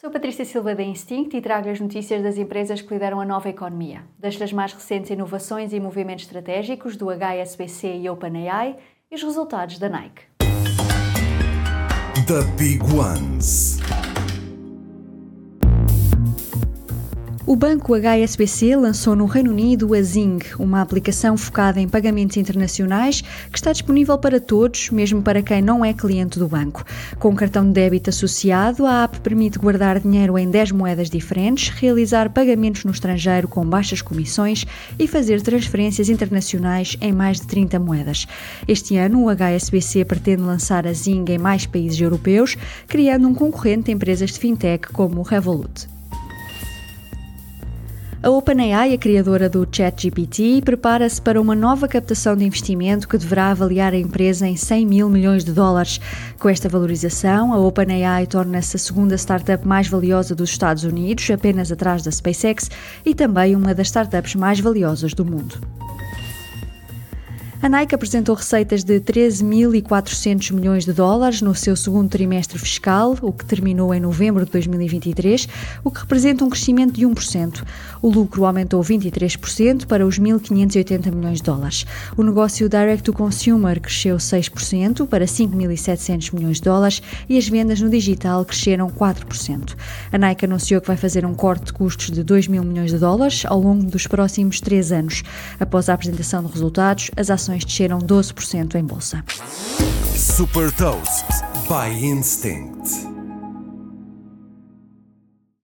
Sou Patrícia Silva da Instinct e trago as notícias das empresas que lideram a nova economia, das mais recentes inovações e movimentos estratégicos do HSBC e OpenAI e os resultados da Nike. The Big Ones. O banco HSBC lançou no Reino Unido a Zing, uma aplicação focada em pagamentos internacionais que está disponível para todos, mesmo para quem não é cliente do banco. Com um cartão de débito associado, a app permite guardar dinheiro em 10 moedas diferentes, realizar pagamentos no estrangeiro com baixas comissões e fazer transferências internacionais em mais de 30 moedas. Este ano, o HSBC pretende lançar a Zing em mais países europeus, criando um concorrente a empresas de fintech como o Revolut. A OpenAI, a criadora do ChatGPT, prepara-se para uma nova captação de investimento que deverá avaliar a empresa em 100 mil milhões de dólares. Com esta valorização, a OpenAI torna-se a segunda startup mais valiosa dos Estados Unidos, apenas atrás da SpaceX, e também uma das startups mais valiosas do mundo. A Nike apresentou receitas de 13.400 milhões de dólares no seu segundo trimestre fiscal, o que terminou em novembro de 2023, o que representa um crescimento de 1%. O lucro aumentou 23% para os 1.580 milhões de dólares. O negócio direct to consumer cresceu 6% para 5.700 milhões de dólares e as vendas no digital cresceram 4%. A Nike anunciou que vai fazer um corte de custos de 2 mil milhões de dólares ao longo dos próximos três anos. Após a apresentação de resultados, as ações ações desceram 12% em bolsa. Super Toast by Instinct.